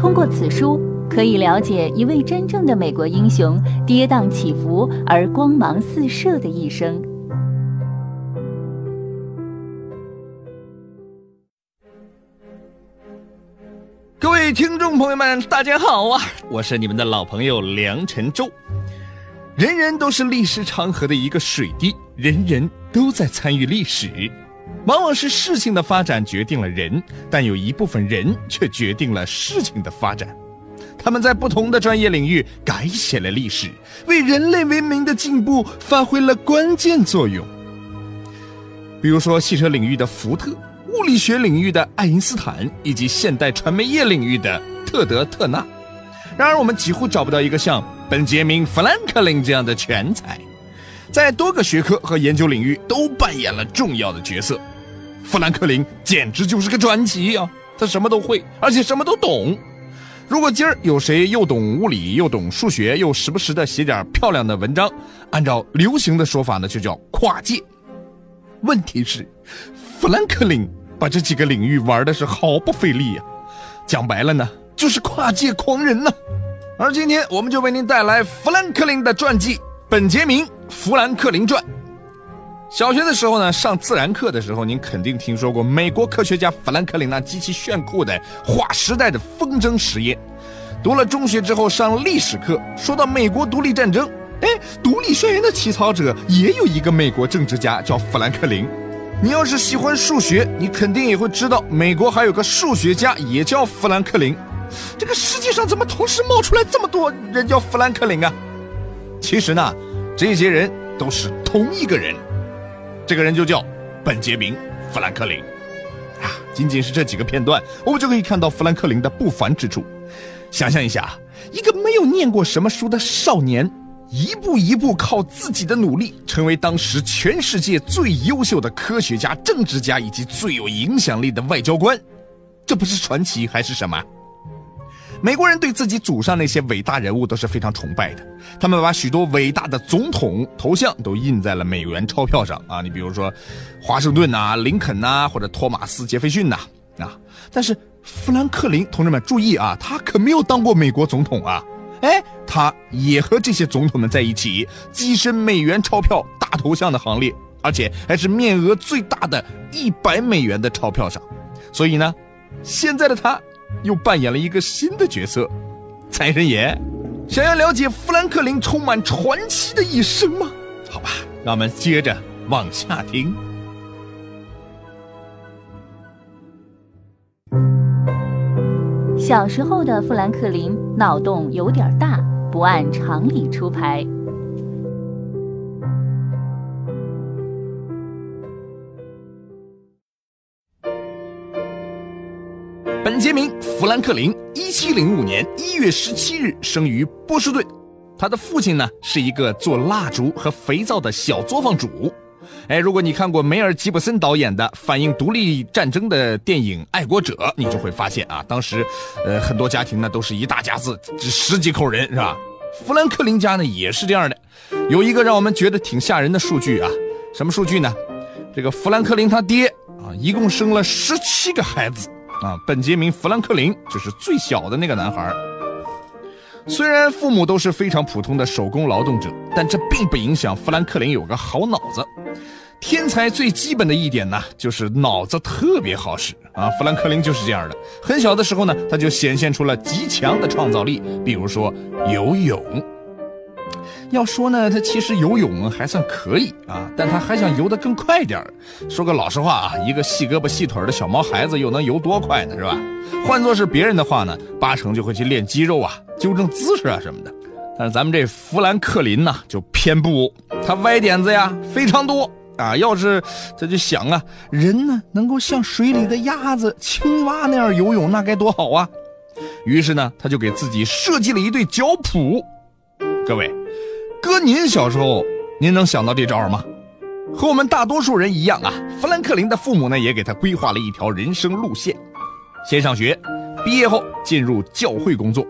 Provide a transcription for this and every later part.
通过此书，可以了解一位真正的美国英雄跌宕起伏而光芒四射的一生。各位听众朋友们，大家好啊！我是你们的老朋友梁晨洲。人人都是历史长河的一个水滴，人人都在参与历史。往往是事情的发展决定了人，但有一部分人却决定了事情的发展。他们在不同的专业领域改写了历史，为人类文明的进步发挥了关键作用。比如说，汽车领域的福特，物理学领域的爱因斯坦，以及现代传媒业领域的特德·特纳。然而，我们几乎找不到一个像本杰明·富兰克林这样的全才，在多个学科和研究领域都扮演了重要的角色。富兰克林简直就是个传奇啊！他什么都会，而且什么都懂。如果今儿有谁又懂物理又懂数学，又时不时的写点漂亮的文章，按照流行的说法呢，就叫跨界。问题是，富兰克林把这几个领域玩的是毫不费力呀。讲白了呢，就是跨界狂人呢。而今天我们就为您带来富兰克林的传记《本杰明·富兰克林传》。小学的时候呢，上自然课的时候，您肯定听说过美国科学家富兰克林那极其炫酷的划时代的风筝实验。读了中学之后，上历史课，说到美国独立战争，哎，独立宣言的起草者也有一个美国政治家叫富兰克林。你要是喜欢数学，你肯定也会知道，美国还有个数学家也叫富兰克林。这个世界上怎么同时冒出来这么多人叫富兰克林啊？其实呢，这些人都是同一个人。这个人就叫本杰明·富兰克林，啊，仅仅是这几个片段，我们就可以看到富兰克林的不凡之处。想象一下，一个没有念过什么书的少年，一步一步靠自己的努力，成为当时全世界最优秀的科学家、政治家以及最有影响力的外交官，这不是传奇还是什么？美国人对自己祖上那些伟大人物都是非常崇拜的，他们把许多伟大的总统头像都印在了美元钞票上啊，你比如说华盛顿呐、林肯呐，或者托马斯·杰斐逊呐啊。但是富兰克林，同志们注意啊，他可没有当过美国总统啊，哎，他也和这些总统们在一起跻身美元钞票大头像的行列，而且还是面额最大的一百美元的钞票上。所以呢，现在的他。又扮演了一个新的角色，财神爷。想要了解富兰克林充满传奇的一生吗？好吧，让我们接着往下听。小时候的富兰克林脑洞有点大，不按常理出牌。本杰明·富兰克林，一七零五年一月十七日生于波士顿。他的父亲呢是一个做蜡烛和肥皂的小作坊主。哎，如果你看过梅尔·吉布森导演的反映独立战争的电影《爱国者》，你就会发现啊，当时，呃，很多家庭呢都是一大家子，十几口人是吧？富兰克林家呢也是这样的。有一个让我们觉得挺吓人的数据啊，什么数据呢？这个富兰克林他爹啊，一共生了十七个孩子。啊，本杰明·富兰克林就是最小的那个男孩。虽然父母都是非常普通的手工劳动者，但这并不影响富兰克林有个好脑子。天才最基本的一点呢，就是脑子特别好使啊。富兰克林就是这样的。很小的时候呢，他就显现出了极强的创造力，比如说游泳。要说呢，他其实游泳还算可以啊，但他还想游得更快点儿。说个老实话啊，一个细胳膊细腿的小毛孩子又能游多快呢？是吧？换做是别人的话呢，八成就会去练肌肉啊，纠正姿势啊什么的。但是咱们这富兰克林呢，就偏不，他歪点子呀非常多啊。要是他就想啊，人呢能够像水里的鸭子、青蛙那样游泳，那该多好啊！于是呢，他就给自己设计了一对脚蹼。各位。哥，您小时候，您能想到这招吗？和我们大多数人一样啊，富兰克林的父母呢也给他规划了一条人生路线：先上学，毕业后进入教会工作。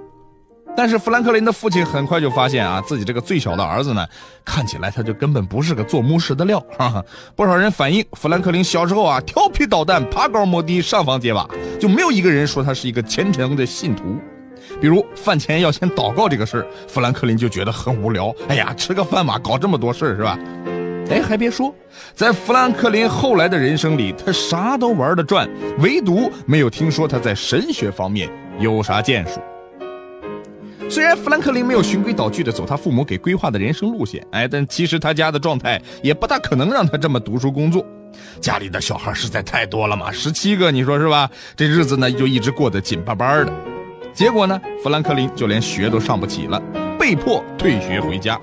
但是富兰克林的父亲很快就发现啊，自己这个最小的儿子呢，看起来他就根本不是个做牧师的料。哈哈，不少人反映，富兰克林小时候啊调皮捣蛋，爬高摸低，上房揭瓦，就没有一个人说他是一个虔诚的信徒。比如饭前要先祷告这个事儿，富兰克林就觉得很无聊。哎呀，吃个饭嘛，搞这么多事儿是吧？哎，还别说，在富兰克林后来的人生里，他啥都玩得转，唯独没有听说他在神学方面有啥建树。虽然富兰克林没有循规蹈矩的走他父母给规划的人生路线，哎，但其实他家的状态也不大可能让他这么读书工作。家里的小孩实在太多了嘛，十七个，你说是吧？这日子呢就一直过得紧巴巴的。结果呢，富兰克林就连学都上不起了，被迫退学回家。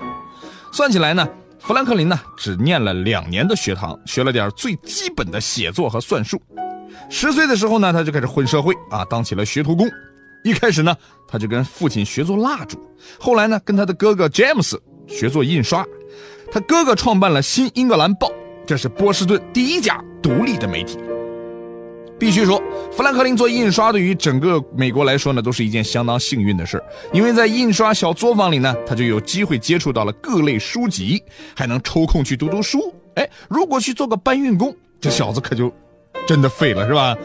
算起来呢，富兰克林呢只念了两年的学堂，学了点最基本的写作和算术。十岁的时候呢，他就开始混社会啊，当起了学徒工。一开始呢，他就跟父亲学做蜡烛，后来呢，跟他的哥哥詹姆斯学做印刷。他哥哥创办了《新英格兰报》，这是波士顿第一家独立的媒体。必须说，富兰克林做印刷对于整个美国来说呢，都是一件相当幸运的事因为在印刷小作坊里呢，他就有机会接触到了各类书籍，还能抽空去读读书。哎，如果去做个搬运工，这小子可就真的废了，是吧？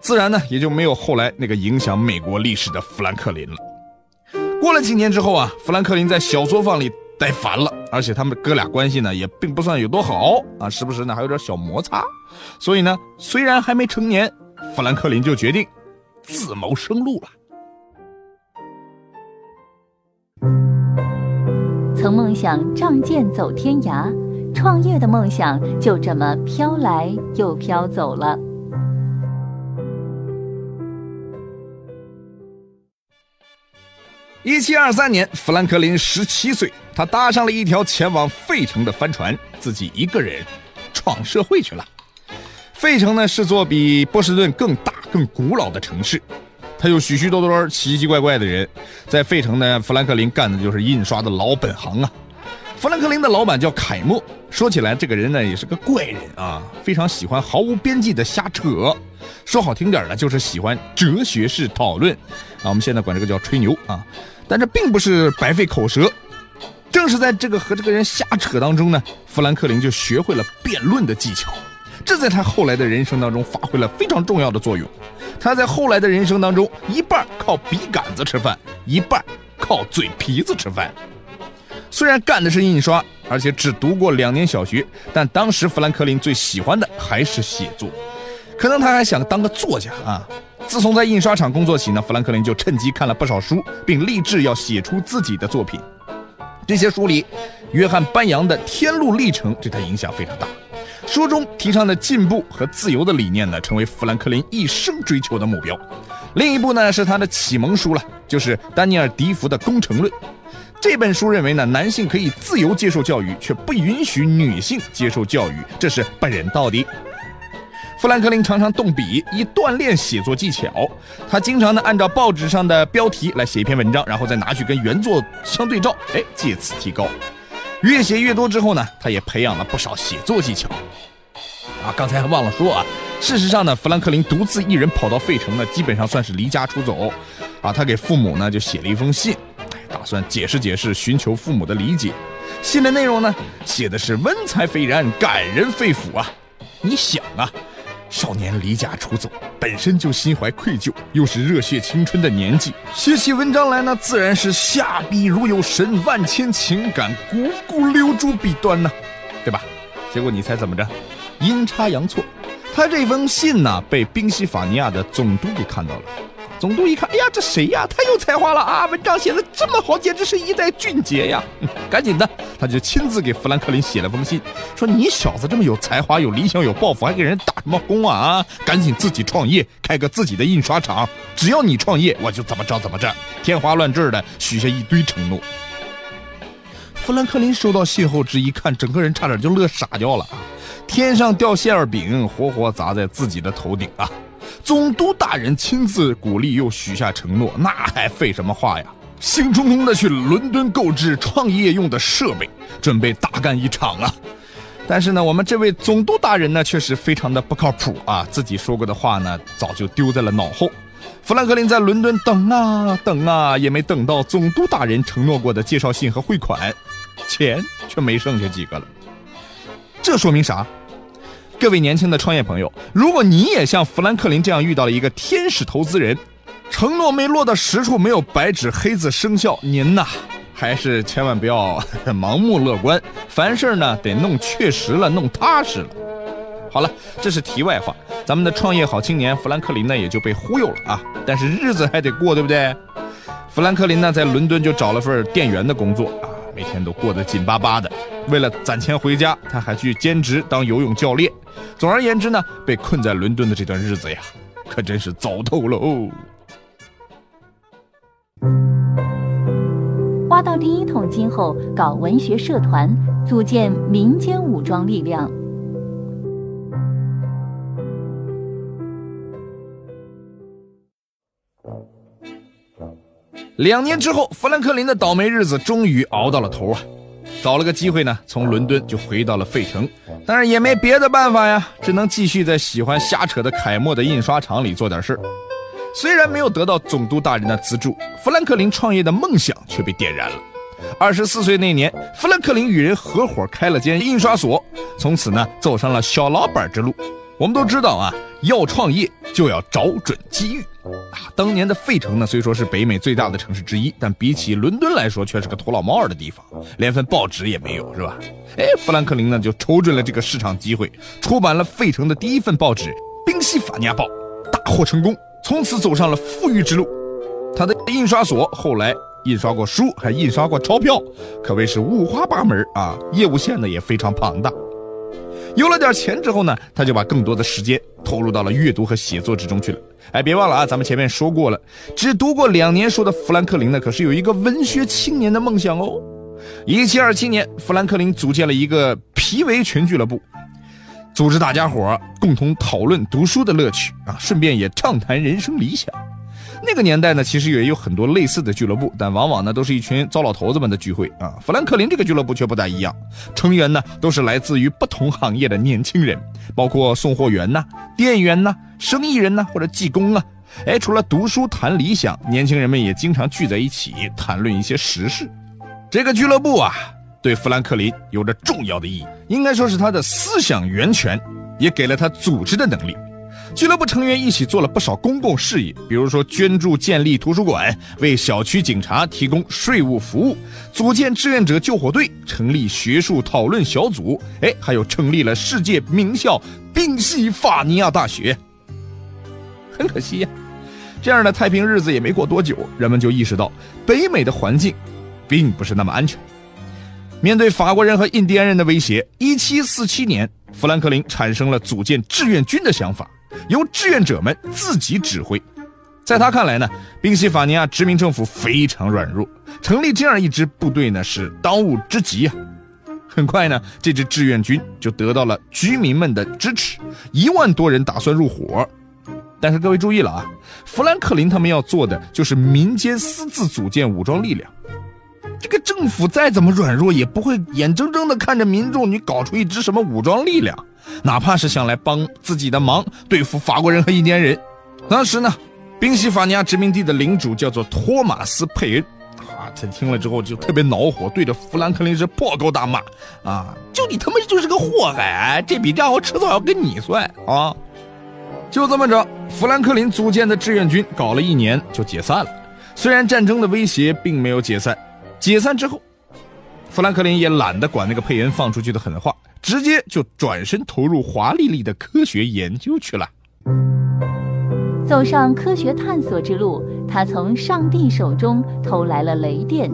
自然呢，也就没有后来那个影响美国历史的富兰克林了。过了几年之后啊，富兰克林在小作坊里待烦了，而且他们哥俩关系呢也并不算有多好啊，时不时呢还有点小摩擦。所以呢，虽然还没成年，富兰克林就决定自谋生路了。曾梦想仗剑走天涯，创业的梦想就这么飘来又飘走了。一七二三年，富兰克林十七岁，他搭上了一条前往费城的帆船，自己一个人闯社会去了。费城呢是座比波士顿更大、更古老的城市，它有许许多多奇奇怪怪的人。在费城呢，富兰克林干的就是印刷的老本行啊。富兰克林的老板叫凯默，说起来这个人呢也是个怪人啊，非常喜欢毫无边际的瞎扯，说好听点的就是喜欢哲学式讨论啊，我们现在管这个叫吹牛啊。但这并不是白费口舌，正是在这个和这个人瞎扯当中呢，富兰克林就学会了辩论的技巧，这在他后来的人生当中发挥了非常重要的作用。他在后来的人生当中，一半靠笔杆子吃饭，一半靠嘴皮子吃饭。虽然干的是印刷，而且只读过两年小学，但当时富兰克林最喜欢的还是写作，可能他还想当个作家啊。自从在印刷厂工作起呢，富兰克林就趁机看了不少书，并立志要写出自己的作品。这些书里，约翰·班扬的《天路历程》对他影响非常大。书中提倡的进步和自由的理念呢，成为富兰克林一生追求的目标。另一部呢，是他的启蒙书了，就是丹尼尔·迪福的《工程论》。这本书认为呢，男性可以自由接受教育，却不允许女性接受教育，这是不人道的。富兰克林常常动笔以锻炼写作技巧，他经常呢按照报纸上的标题来写一篇文章，然后再拿去跟原作相对照，哎，借此提高。越写越多之后呢，他也培养了不少写作技巧。啊，刚才还忘了说啊，事实上呢，富兰克林独自一人跑到费城呢，基本上算是离家出走。啊，他给父母呢就写了一封信，打算解释解释，寻求父母的理解。信的内容呢，写的是文采斐然，感人肺腑啊。你想啊。少年离家出走，本身就心怀愧疚，又是热血青春的年纪，写起文章来呢，自然是下笔如有神，万千情感汩汩流注笔端呐，对吧？结果你猜怎么着？阴差阳错，他这封信呢，被宾夕法尼亚的总督给看到了。总督一看，哎呀，这谁呀？太有才华了啊！文章写的这么好，简直是一代俊杰呀！赶紧的，他就亲自给富兰克林写了封信，说：“你小子这么有才华、有理想、有抱负，还给人打什么工啊？啊，赶紧自己创业，开个自己的印刷厂。只要你创业，我就怎么着怎么着。”天花乱坠的许下一堆承诺。富兰克林收到信后，这一看，整个人差点就乐傻掉了啊！天上掉馅儿饼，活活砸在自己的头顶啊！总督大人亲自鼓励，又许下承诺，那还废什么话呀？兴冲冲的去伦敦购置创业用的设备，准备大干一场啊！但是呢，我们这位总督大人呢，确实非常的不靠谱啊！自己说过的话呢，早就丢在了脑后。富兰克林在伦敦等啊等啊，也没等到总督大人承诺过的介绍信和汇款，钱却没剩下几个了。这说明啥？各位年轻的创业朋友，如果你也像富兰克林这样遇到了一个天使投资人，承诺没落到实处，没有白纸黑字生效。您呐，还是千万不要 盲目乐观，凡事呢得弄确实了，弄踏实了。好了，这是题外话。咱们的创业好青年富兰克林呢，也就被忽悠了啊。但是日子还得过，对不对？富兰克林呢，在伦敦就找了份店员的工作，每天都过得紧巴巴的。为了攒钱回家，他还去兼职当游泳教练。总而言之呢，被困在伦敦的这段日子呀，可真是糟透喽。挖到第一桶金后，搞文学社团，组建民间武装力量。两年之后，富兰克林的倒霉日子终于熬到了头啊！找了个机会呢，从伦敦就回到了费城，但是也没别的办法呀，只能继续在喜欢瞎扯的楷墨的印刷厂里做点事。虽然没有得到总督大人的资助，富兰克林创业的梦想却被点燃了。二十四岁那年，富兰克林与人合伙开了间印刷所，从此呢，走上了小老板之路。我们都知道啊，要创业就要找准机遇啊。当年的费城呢，虽说是北美最大的城市之一，但比起伦敦来说，却是个土老帽儿的地方，连份报纸也没有，是吧？哎，富兰克林呢就瞅准了这个市场机会，出版了费城的第一份报纸《宾夕法尼亚报》，大获成功，从此走上了富裕之路。他的印刷所后来印刷过书，还印刷过钞票，可谓是五花八门啊，业务线呢也非常庞大。有了点钱之后呢，他就把更多的时间投入到了阅读和写作之中去了。哎，别忘了啊，咱们前面说过了，只读过两年书的富兰克林呢，可是有一个文学青年的梦想哦。一七二七年，富兰克林组建了一个皮围裙俱乐部，组织大家伙共同讨论读书的乐趣啊，顺便也畅谈人生理想。那个年代呢，其实也有很多类似的俱乐部，但往往呢都是一群糟老头子们的聚会啊。富兰克林这个俱乐部却不大一样，成员呢都是来自于不同行业的年轻人，包括送货员呐、店员呐、生意人呐或者技工啊。哎，除了读书谈理想，年轻人们也经常聚在一起谈论一些时事。这个俱乐部啊，对富兰克林有着重要的意义，应该说是他的思想源泉，也给了他组织的能力。俱乐部成员一起做了不少公共事业，比如说捐助建立图书馆，为小区警察提供税务服务，组建志愿者救火队，成立学术讨论小组，哎，还有成立了世界名校宾夕法尼亚大学。很可惜呀，这样的太平日子也没过多久，人们就意识到北美的环境并不是那么安全。面对法国人和印第安人的威胁，1747年，富兰克林产生了组建志愿军的想法。由志愿者们自己指挥，在他看来呢，宾夕法尼亚殖民政府非常软弱，成立这样一支部队呢是当务之急啊。很快呢，这支志愿军就得到了居民们的支持，一万多人打算入伙。但是各位注意了啊，富兰克林他们要做的就是民间私自组建武装力量。这个政府再怎么软弱，也不会眼睁睁地看着民众你搞出一支什么武装力量。哪怕是想来帮自己的忙，对付法国人和印第安人，当时呢，宾夕法尼亚殖民地的领主叫做托马斯·佩恩，啊，他听了之后就特别恼火，对着富兰克林是破口大骂，啊，就你他妈就是个祸害，这笔账我迟早要跟你算啊！就这么着，富兰克林组建的志愿军搞了一年就解散了。虽然战争的威胁并没有解散，解散之后，富兰克林也懒得管那个佩恩放出去的狠话。直接就转身投入华丽丽的科学研究去了。走上科学探索之路，他从上帝手中偷来了雷电。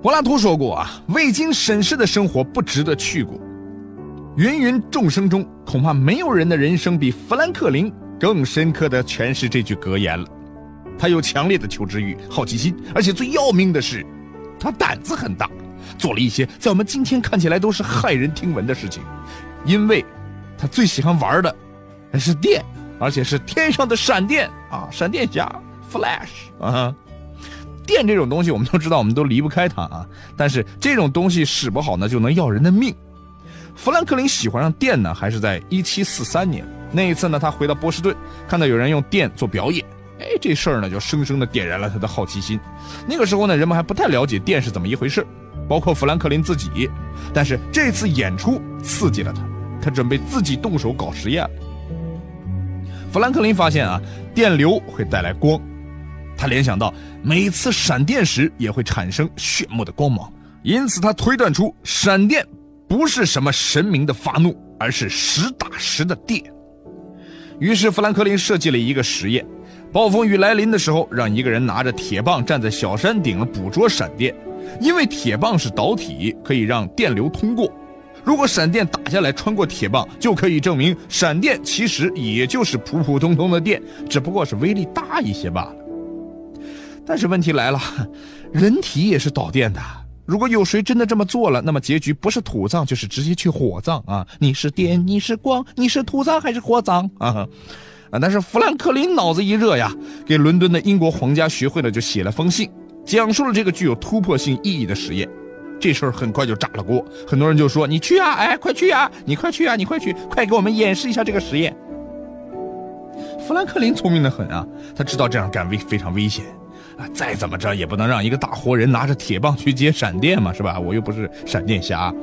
柏拉图说过啊，未经审视的生活不值得去过。芸芸众生中，恐怕没有人的人生比富兰克林更深刻的诠释这句格言了。他有强烈的求知欲、好奇心，而且最要命的是，他胆子很大，做了一些在我们今天看起来都是骇人听闻的事情。因为，他最喜欢玩的还是电，而且是天上的闪电啊，闪电侠 Flash 啊。电这种东西我们都知道，我们都离不开它啊。但是这种东西使不好呢，就能要人的命。富兰克林喜欢上电呢，还是在1743年那一次呢？他回到波士顿，看到有人用电做表演。哎，这事儿呢，就生生的点燃了他的好奇心。那个时候呢，人们还不太了解电是怎么一回事包括富兰克林自己。但是这次演出刺激了他，他准备自己动手搞实验。富兰克林发现啊，电流会带来光，他联想到每次闪电时也会产生炫目的光芒，因此他推断出闪电不是什么神明的发怒，而是实打实的电。于是富兰克林设计了一个实验。暴风雨来临的时候，让一个人拿着铁棒站在小山顶捕捉闪电，因为铁棒是导体，可以让电流通过。如果闪电打下来穿过铁棒，就可以证明闪电其实也就是普普通通的电，只不过是威力大一些罢了。但是问题来了，人体也是导电的。如果有谁真的这么做了，那么结局不是土葬，就是直接去火葬啊！你是电，你是光，你是土葬还是火葬 啊？啊！但是富兰克林脑子一热呀，给伦敦的英国皇家学会呢就写了封信，讲述了这个具有突破性意义的实验。这事儿很快就炸了锅，很多人就说：“你去啊，哎，快去啊，你快去啊，你快去，快给我们演示一下这个实验。”富兰克林聪明的很啊，他知道这样干危非常危险啊，再怎么着也不能让一个大活人拿着铁棒去接闪电嘛，是吧？我又不是闪电侠，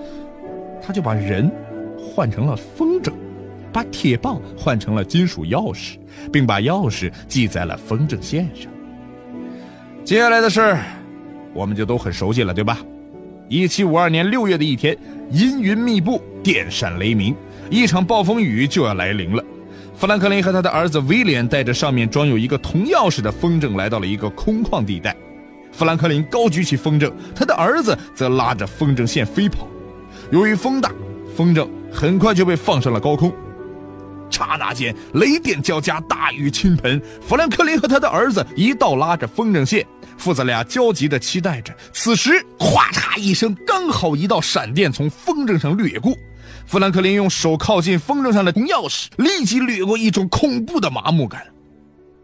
他就把人换成了风筝。把铁棒换成了金属钥匙，并把钥匙系在了风筝线上。接下来的事，我们就都很熟悉了，对吧？一七五二年六月的一天，阴云密布，电闪雷鸣，一场暴风雨就要来临了。富兰克林和他的儿子威廉带着上面装有一个铜钥匙的风筝来到了一个空旷地带。富兰克林高举起风筝，他的儿子则拉着风筝线飞跑。由于风大，风筝很快就被放上了高空。刹那间，雷电交加，大雨倾盆。富兰克林和他的儿子一道拉着风筝线，父子俩焦急地期待着。此时，咵嚓一声，刚好一道闪电从风筝上掠过。富兰克林用手靠近风筝上的钥匙，立即掠过一种恐怖的麻木感。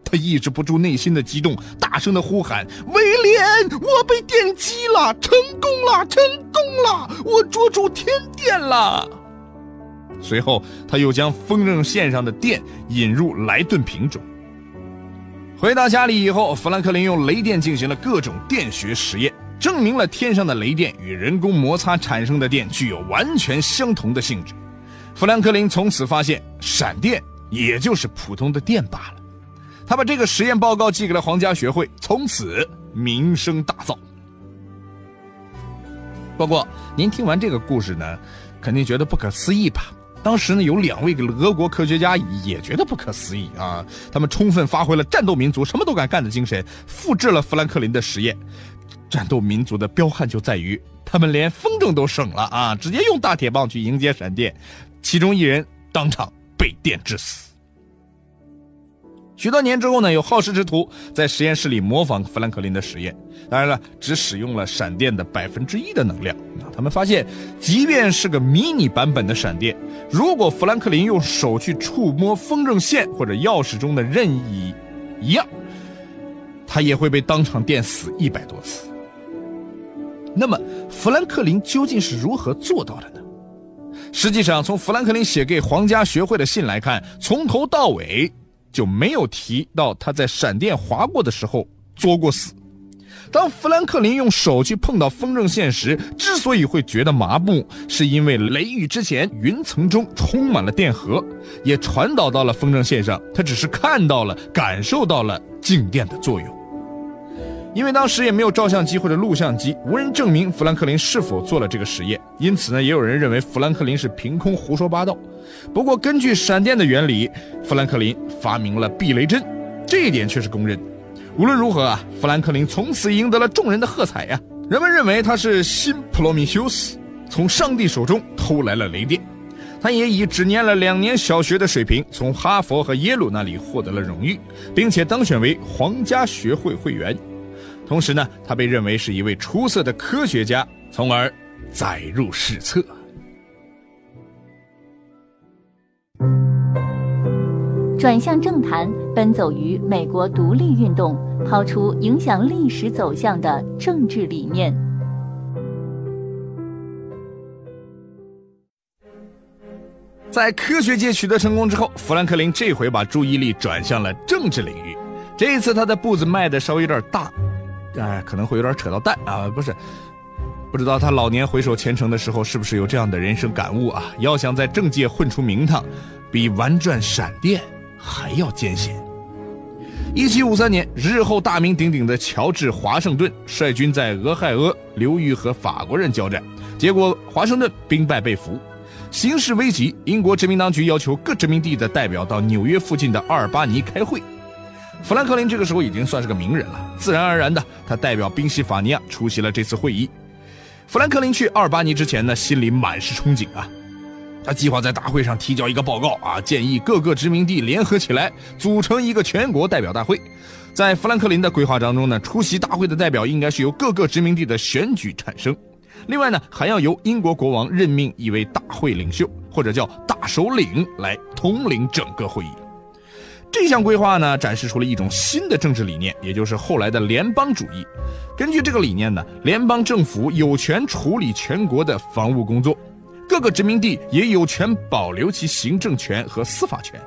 他抑制不住内心的激动，大声地呼喊：“威廉，我被电击了，成功了，成功了，我捉住天电了！”随后，他又将风筝线上的电引入莱顿瓶中。回到家里以后，富兰克林用雷电进行了各种电学实验，证明了天上的雷电与人工摩擦产生的电具有完全相同的性质。富兰克林从此发现，闪电也就是普通的电罢了。他把这个实验报告寄给了皇家学会，从此名声大噪。不过，您听完这个故事呢，肯定觉得不可思议吧？当时呢，有两位俄国科学家也觉得不可思议啊！他们充分发挥了战斗民族什么都敢干的精神，复制了富兰克林的实验。战斗民族的彪悍就在于他们连风筝都省了啊，直接用大铁棒去迎接闪电，其中一人当场被电致死。许多年之后呢，有好事之徒在实验室里模仿富兰克林的实验，当然了，只使用了闪电的百分之一的能量。他们发现，即便是个迷你版本的闪电，如果富兰克林用手去触摸风筝线或者钥匙中的任意一样，他也会被当场电死一百多次。那么，富兰克林究竟是如何做到的呢？实际上，从富兰克林写给皇家学会的信来看，从头到尾。就没有提到他在闪电划过的时候作过死。当富兰克林用手去碰到风筝线时，之所以会觉得麻木，是因为雷雨之前云层中充满了电荷，也传导到了风筝线上。他只是看到了、感受到了静电的作用。因为当时也没有照相机或者录像机，无人证明富兰克林是否做了这个实验。因此呢，也有人认为富兰克林是凭空胡说八道。不过，根据闪电的原理，富兰克林发明了避雷针，这一点却是公认。无论如何啊，富兰克林从此赢得了众人的喝彩呀。人们认为他是新普罗米修斯，从上帝手中偷来了雷电。他也以只念了两年小学的水平，从哈佛和耶鲁那里获得了荣誉，并且当选为皇家学会会员。同时呢，他被认为是一位出色的科学家，从而载入史册。转向政坛，奔走于美国独立运动，抛出影响历史走向的政治理念。在科学界取得成功之后，富兰克林这回把注意力转向了政治领域。这一次，他的步子迈的稍微有点大。哎，可能会有点扯到蛋啊，不是，不知道他老年回首前程的时候，是不是有这样的人生感悟啊？要想在政界混出名堂，比玩转闪电还要艰险。一七五三年，日后大名鼎鼎的乔治华盛顿率军在俄亥俄流域和法国人交战，结果华盛顿兵败被俘，形势危急。英国殖民当局要求各殖民地的代表到纽约附近的阿尔巴尼开会。富兰克林这个时候已经算是个名人了，自然而然的，他代表宾夕法尼亚出席了这次会议。富兰克林去阿尔巴尼之前呢，心里满是憧憬啊。他计划在大会上提交一个报告啊，建议各个殖民地联合起来组成一个全国代表大会。在富兰克林的规划当中呢，出席大会的代表应该是由各个殖民地的选举产生。另外呢，还要由英国国王任命一位大会领袖，或者叫大首领来统领整个会议。这项规划呢，展示出了一种新的政治理念，也就是后来的联邦主义。根据这个理念呢，联邦政府有权处理全国的防务工作。各个殖民地也有权保留其行政权和司法权。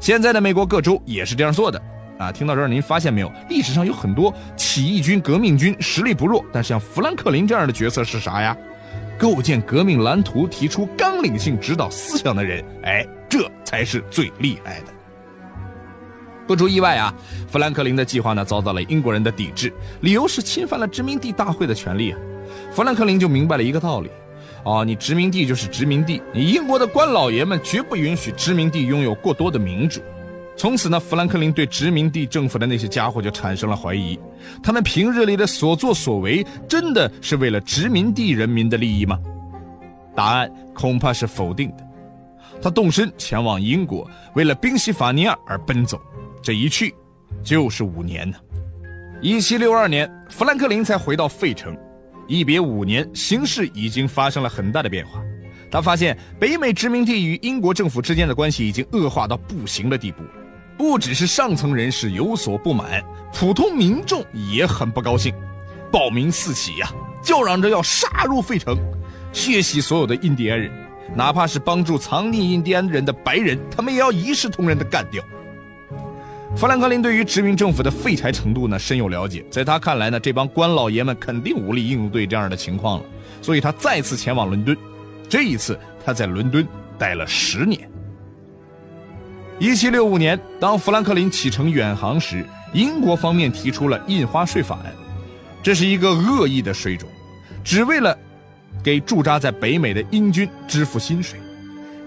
现在的美国各州也是这样做的啊！听到这儿，您发现没有？历史上有很多起义军、革命军实力不弱，但是像富兰克林这样的角色是啥呀？构建革命蓝图、提出纲领性指导思想的人。哎，这才是最厉害的。不出意外啊，富兰克林的计划呢遭到了英国人的抵制，理由是侵犯了殖民地大会的权利啊。富兰克林就明白了一个道理。哦，你殖民地就是殖民地，你英国的官老爷们绝不允许殖民地拥有过多的民主。从此呢，富兰克林对殖民地政府的那些家伙就产生了怀疑：他们平日里的所作所为，真的是为了殖民地人民的利益吗？答案恐怕是否定的。他动身前往英国，为了宾夕法尼亚而奔走，这一去就是五年呢。一七六二年，富兰克林才回到费城。一别五年，形势已经发生了很大的变化。他发现北美殖民地与英国政府之间的关系已经恶化到不行的地步，不只是上层人士有所不满，普通民众也很不高兴，暴民四起呀，叫嚷着要杀入费城，血洗所有的印第安人，哪怕是帮助藏匿印第安人的白人，他们也要一视同仁的干掉。富兰克林对于殖民政府的废柴程度呢深有了解，在他看来呢，这帮官老爷们肯定无力应对这样的情况了，所以他再次前往伦敦。这一次他在伦敦待了十年。一七六五年，当富兰克林启程远航时，英国方面提出了印花税法案，这是一个恶意的税种，只为了给驻扎在北美的英军支付薪水。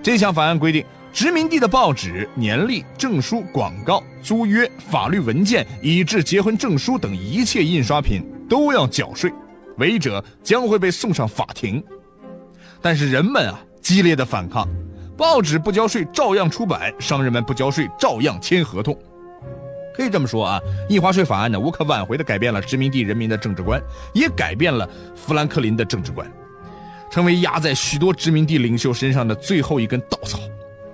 这项法案规定。殖民地的报纸、年历、证书、广告、租约、法律文件，以至结婚证书等一切印刷品都要缴税，违者将会被送上法庭。但是人们啊，激烈的反抗，报纸不交税照样出版，商人们不交税照样签合同。可以这么说啊，印花税法案呢，无可挽回地改变了殖民地人民的政治观，也改变了富兰克林的政治观，成为压在许多殖民地领袖身上的最后一根稻草。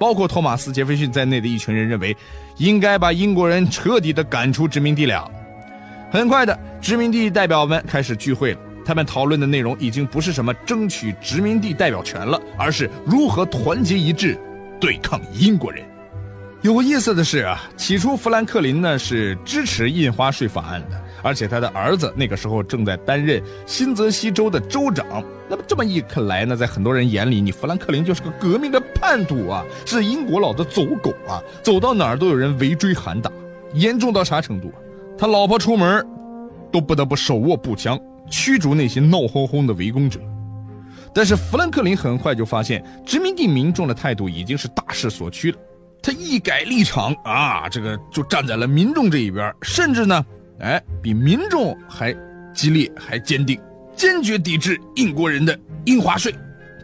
包括托马斯·杰斐逊在内的一群人认为，应该把英国人彻底的赶出殖民地了。很快的，殖民地代表们开始聚会了。他们讨论的内容已经不是什么争取殖民地代表权了，而是如何团结一致对抗英国人。有意思的是啊，起初富兰克林呢是支持印花税法案的。而且他的儿子那个时候正在担任新泽西州的州长。那么这么一看来呢，在很多人眼里，你富兰克林就是个革命的叛徒啊，是英国佬的走狗啊，走到哪儿都有人围追喊打，严重到啥程度？他老婆出门，都不得不手握步枪驱逐那些闹哄哄的围攻者。但是富兰克林很快就发现，殖民地民众的态度已经是大势所趋了。他一改立场啊，这个就站在了民众这一边，甚至呢。哎，比民众还激烈，还坚定，坚决抵制英国人的印花税。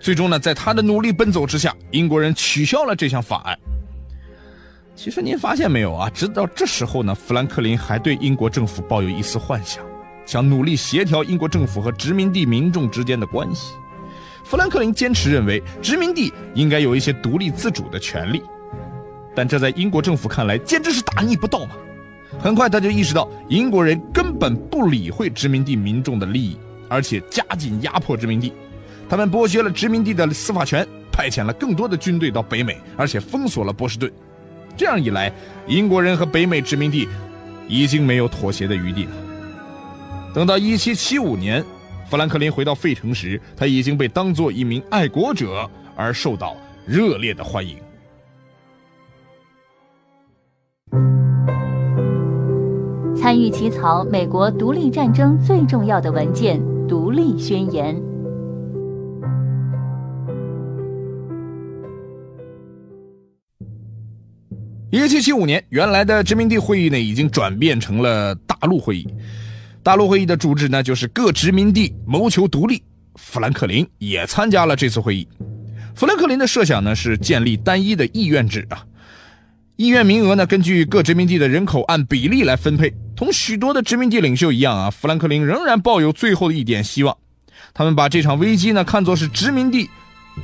最终呢，在他的努力奔走之下，英国人取消了这项法案。其实您发现没有啊？直到这时候呢，富兰克林还对英国政府抱有一丝幻想，想努力协调英国政府和殖民地民众之间的关系。富兰克林坚持认为，殖民地应该有一些独立自主的权利，但这在英国政府看来，简直是大逆不道嘛！很快，他就意识到英国人根本不理会殖民地民众的利益，而且加紧压迫殖民地。他们剥削了殖民地的司法权，派遣了更多的军队到北美，而且封锁了波士顿。这样一来，英国人和北美殖民地已经没有妥协的余地了。等到1775年，富兰克林回到费城时，他已经被当作一名爱国者而受到热烈的欢迎。参与起草美国独立战争最重要的文件《独立宣言》。一七七五年，原来的殖民地会议呢，已经转变成了大陆会议。大陆会议的主旨呢，就是各殖民地谋求独立。富兰克林也参加了这次会议。富兰克林的设想呢，是建立单一的议院制啊，议院名额呢，根据各殖民地的人口按比例来分配。同许多的殖民地领袖一样啊，富兰克林仍然抱有最后的一点希望。他们把这场危机呢，看作是殖民地。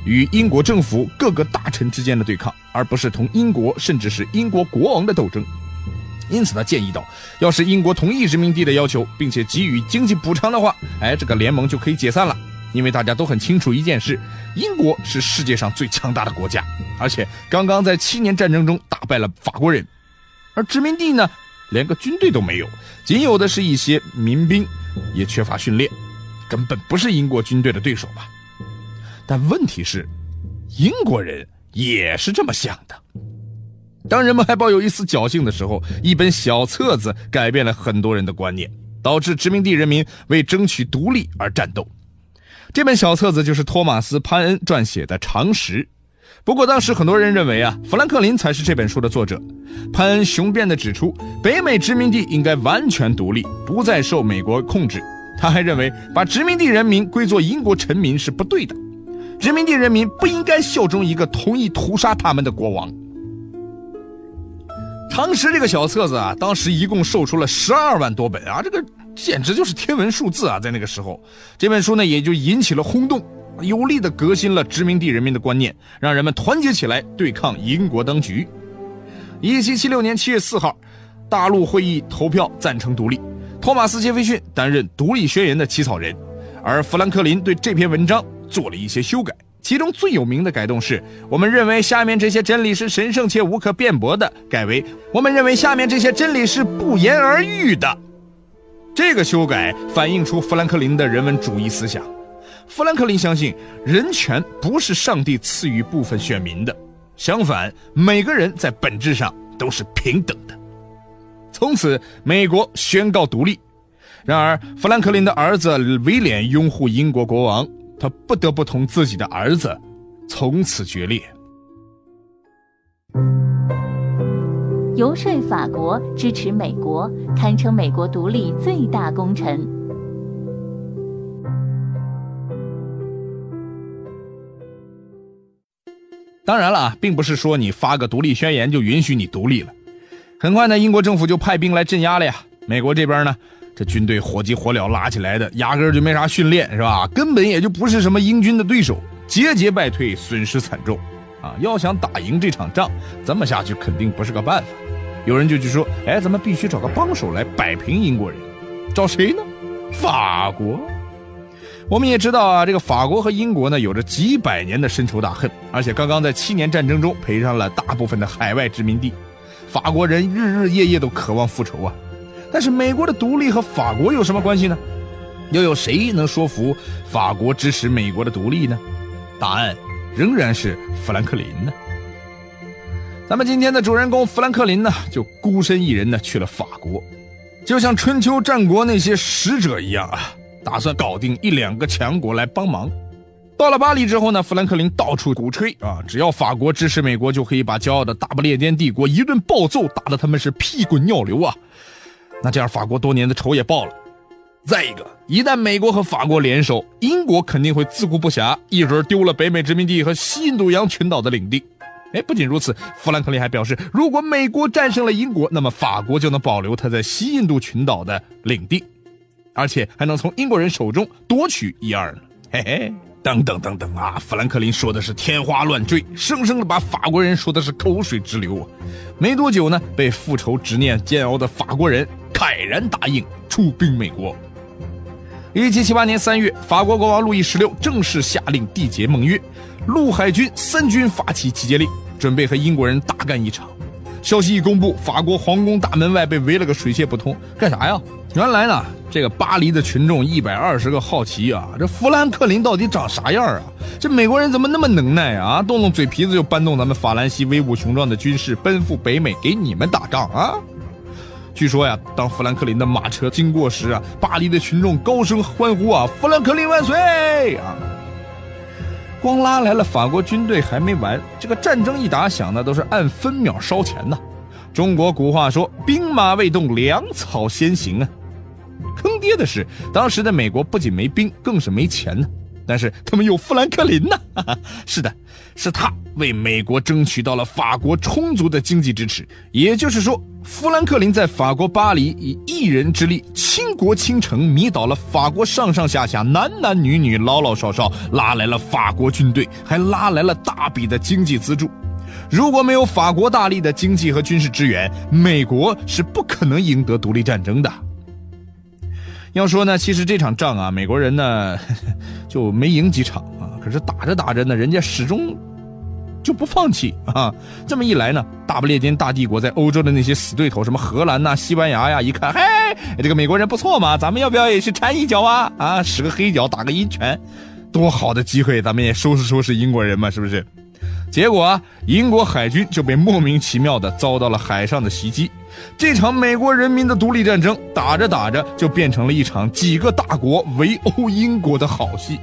与英国政府各个大臣之间的对抗，而不是同英国甚至是英国国王的斗争。因此，他建议道：要是英国同意殖民地的要求，并且给予经济补偿的话，哎，这个联盟就可以解散了。因为大家都很清楚一件事：英国是世界上最强大的国家，而且刚刚在七年战争中打败了法国人，而殖民地呢，连个军队都没有，仅有的是一些民兵，也缺乏训练，根本不是英国军队的对手吧。但问题是，英国人也是这么想的。当人们还抱有一丝侥幸的时候，一本小册子改变了很多人的观念，导致殖民地人民为争取独立而战斗。这本小册子就是托马斯·潘恩撰写的《常识》。不过，当时很多人认为啊，富兰克林才是这本书的作者。潘恩雄辩地指出，北美殖民地应该完全独立，不再受美国控制。他还认为，把殖民地人民归作英国臣民是不对的。殖民地人民不应该效忠一个同意屠杀他们的国王。常识这个小册子啊，当时一共售出了十二万多本啊，这个简直就是天文数字啊！在那个时候，这本书呢也就引起了轰动，有力的革新了殖民地人民的观念，让人们团结起来对抗英国当局。一七七六年七月四号，大陆会议投票赞成独立，托马斯·杰斐逊担任独立宣言的起草人，而富兰克林对这篇文章。做了一些修改，其中最有名的改动是：我们认为下面这些真理是神圣且无可辩驳的，改为我们认为下面这些真理是不言而喻的。这个修改反映出富兰克林的人文主义思想。富兰克林相信人权不是上帝赐予部分选民的，相反，每个人在本质上都是平等的。从此，美国宣告独立。然而，富兰克林的儿子威廉拥护英国国王。他不得不同自己的儿子从此决裂，游说法国支持美国，堪称美国独立最大功臣。当然了啊，并不是说你发个独立宣言就允许你独立了。很快呢，英国政府就派兵来镇压了呀。美国这边呢？这军队火急火燎拉起来的，压根就没啥训练，是吧？根本也就不是什么英军的对手，节节败退，损失惨重，啊！要想打赢这场仗，这么下去肯定不是个办法。有人就去说：“哎，咱们必须找个帮手来摆平英国人，找谁呢？法国。我们也知道啊，这个法国和英国呢，有着几百年的深仇大恨，而且刚刚在七年战争中赔上了大部分的海外殖民地，法国人日日夜夜都渴望复仇啊。”但是美国的独立和法国有什么关系呢？又有谁能说服法国支持美国的独立呢？答案仍然是富兰克林呢。咱们今天的主人公富兰克林呢，就孤身一人呢去了法国，就像春秋战国那些使者一样啊，打算搞定一两个强国来帮忙。到了巴黎之后呢，富兰克林到处鼓吹啊，只要法国支持美国，就可以把骄傲的大不列颠帝国一顿暴揍，打得他们是屁滚尿流啊。那这样，法国多年的仇也报了。再一个，一旦美国和法国联手，英国肯定会自顾不暇，一会儿丢了北美殖民地和西印度洋群岛的领地。哎，不仅如此，富兰克林还表示，如果美国战胜了英国，那么法国就能保留他在西印度群岛的领地，而且还能从英国人手中夺取一二呢。嘿嘿，等等等等啊！富兰克林说的是天花乱坠，生生的把法国人说的是口水直流啊。没多久呢，被复仇执念煎熬的法国人。慨然答应出兵美国。一七七八年三月，法国国王路易十六正式下令缔结盟约，陆海军三军发起集结令，准备和英国人大干一场。消息一公布，法国皇宫大门外被围了个水泄不通，干啥呀？原来呢，这个巴黎的群众一百二十个好奇啊，这富兰克林到底长啥样啊？这美国人怎么那么能耐啊？动动嘴皮子就搬动咱们法兰西威武雄壮的军事，奔赴北美给你们打仗啊？据说呀，当富兰克林的马车经过时啊，巴黎的群众高声欢呼啊：“富兰克林万岁！”啊，光拉来了法国军队还没完，这个战争一打响呢，都是按分秒烧钱呐。中国古话说：“兵马未动，粮草先行啊。”坑爹的是，当时的美国不仅没兵，更是没钱呢。但是他们有富兰克林呐，是的，是他为美国争取到了法国充足的经济支持。也就是说，富兰克林在法国巴黎以一人之力倾国倾城，迷倒了法国上上下下男男女女、老老少少，拉来了法国军队，还拉来了大笔的经济资助。如果没有法国大力的经济和军事支援，美国是不可能赢得独立战争的。要说呢，其实这场仗啊，美国人呢 就没赢几场啊。可是打着打着呢，人家始终就不放弃 啊。这么一来呢，大不列颠大帝国在欧洲的那些死对头，什么荷兰呐、西班牙呀，一看，嘿，这个美国人不错嘛，咱们要不要也去掺一脚啊？啊，使个黑脚，打个阴拳，多好的机会，咱们也收拾收拾英国人嘛，是不是？结果啊，英国海军就被莫名其妙的遭到了海上的袭击。这场美国人民的独立战争打着打着，就变成了一场几个大国围殴英国的好戏。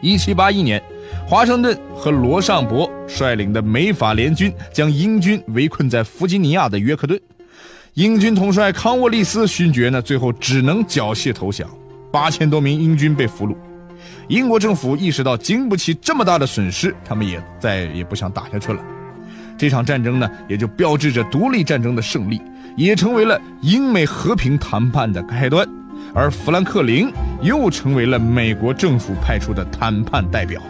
一七八一年，华盛顿和罗尚博率领的美法联军将英军围困在弗吉尼亚的约克顿，英军统帅康沃利斯勋爵呢，最后只能缴械投降，八千多名英军被俘虏。英国政府意识到经不起这么大的损失，他们也再也不想打下去了。这场战争呢，也就标志着独立战争的胜利，也成为了英美和平谈判的开端。而富兰克林又成为了美国政府派出的谈判代表。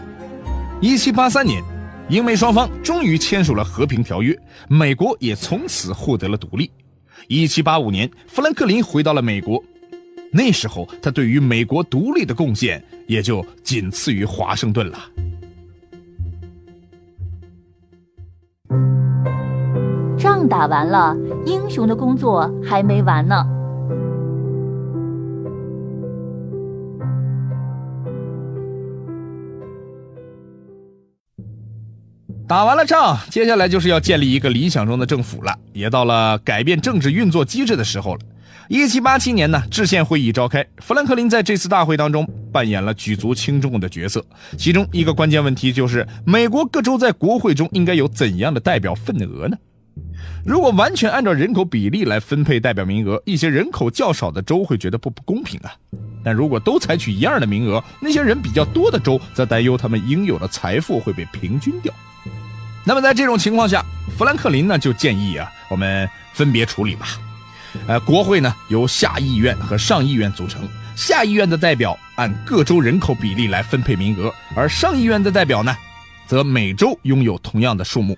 一七八三年，英美双方终于签署了和平条约，美国也从此获得了独立。一七八五年，富兰克林回到了美国，那时候他对于美国独立的贡献也就仅次于华盛顿了。仗打完了，英雄的工作还没完呢。打完了仗，接下来就是要建立一个理想中的政府了，也到了改变政治运作机制的时候了。一七八七年呢，制宪会议召开，富兰克林在这次大会当中扮演了举足轻重的角色。其中一个关键问题就是，美国各州在国会中应该有怎样的代表份额呢？如果完全按照人口比例来分配代表名额，一些人口较少的州会觉得不不公平啊。但如果都采取一样的名额，那些人比较多的州则担忧他们应有的财富会被平均掉。那么在这种情况下，富兰克林呢就建议啊，我们分别处理吧。呃，国会呢由下议院和上议院组成，下议院的代表按各州人口比例来分配名额，而上议院的代表呢，则每州拥有同样的数目。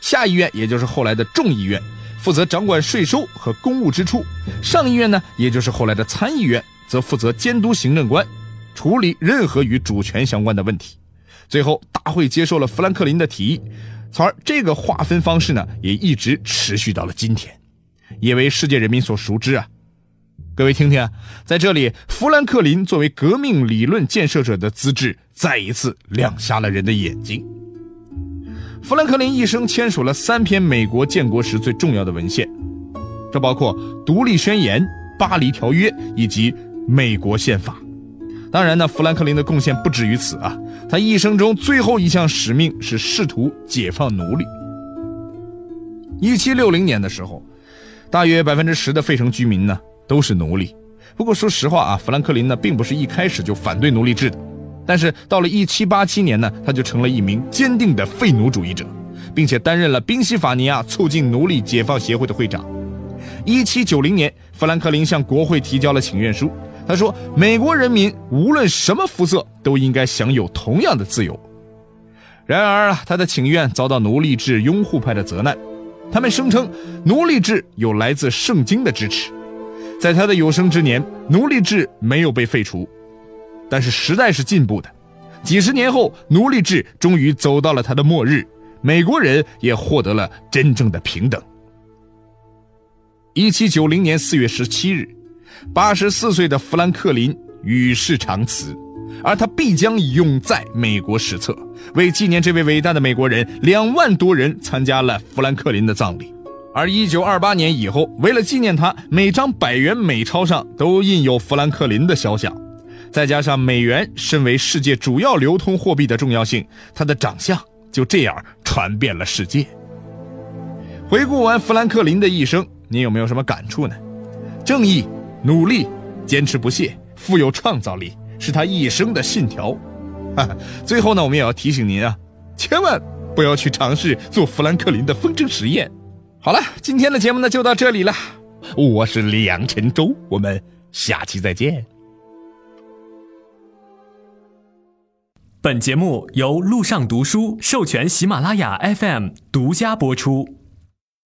下议院也就是后来的众议院，负责掌管税收和公务支出；上议院呢，也就是后来的参议院，则负责监督行政官，处理任何与主权相关的问题。最后，大会接受了富兰克林的提议，从而这个划分方式呢，也一直持续到了今天，也为世界人民所熟知啊。各位听听，在这里，富兰克林作为革命理论建设者的资质，再一次亮瞎了人的眼睛。富兰克林一生签署了三篇美国建国时最重要的文献，这包括《独立宣言》《巴黎条约》以及《美国宪法》。当然呢，富兰克林的贡献不止于此啊，他一生中最后一项使命是试图解放奴隶。一七六零年的时候，大约百分之十的费城居民呢都是奴隶。不过说实话啊，富兰克林呢并不是一开始就反对奴隶制的。但是到了一七八七年呢，他就成了一名坚定的废奴主义者，并且担任了宾夕法尼亚促进奴隶解放协会的会长。一七九零年，富兰克林向国会提交了请愿书，他说：“美国人民无论什么肤色都应该享有同样的自由。”然而啊，他的请愿遭到奴隶制拥护派的责难，他们声称奴隶制有来自圣经的支持。在他的有生之年，奴隶制没有被废除。但是时代是进步的，几十年后，奴隶制终于走到了它的末日。美国人也获得了真正的平等。一七九零年四月十七日，八十四岁的富兰克林与世长辞，而他必将永在美国史册。为纪念这位伟大的美国人，两万多人参加了富兰克林的葬礼。而一九二八年以后，为了纪念他，每张百元美钞上都印有富兰克林的肖像。再加上美元身为世界主要流通货币的重要性，他的长相就这样传遍了世界。回顾完富兰克林的一生，你有没有什么感触呢？正义、努力、坚持不懈、富有创造力，是他一生的信条。哈，最后呢，我们也要提醒您啊，千万不要去尝试做富兰克林的风筝实验。好了，今天的节目呢就到这里了，我是梁晨洲，我们下期再见。本节目由路上读书授权喜马拉雅 FM 独家播出。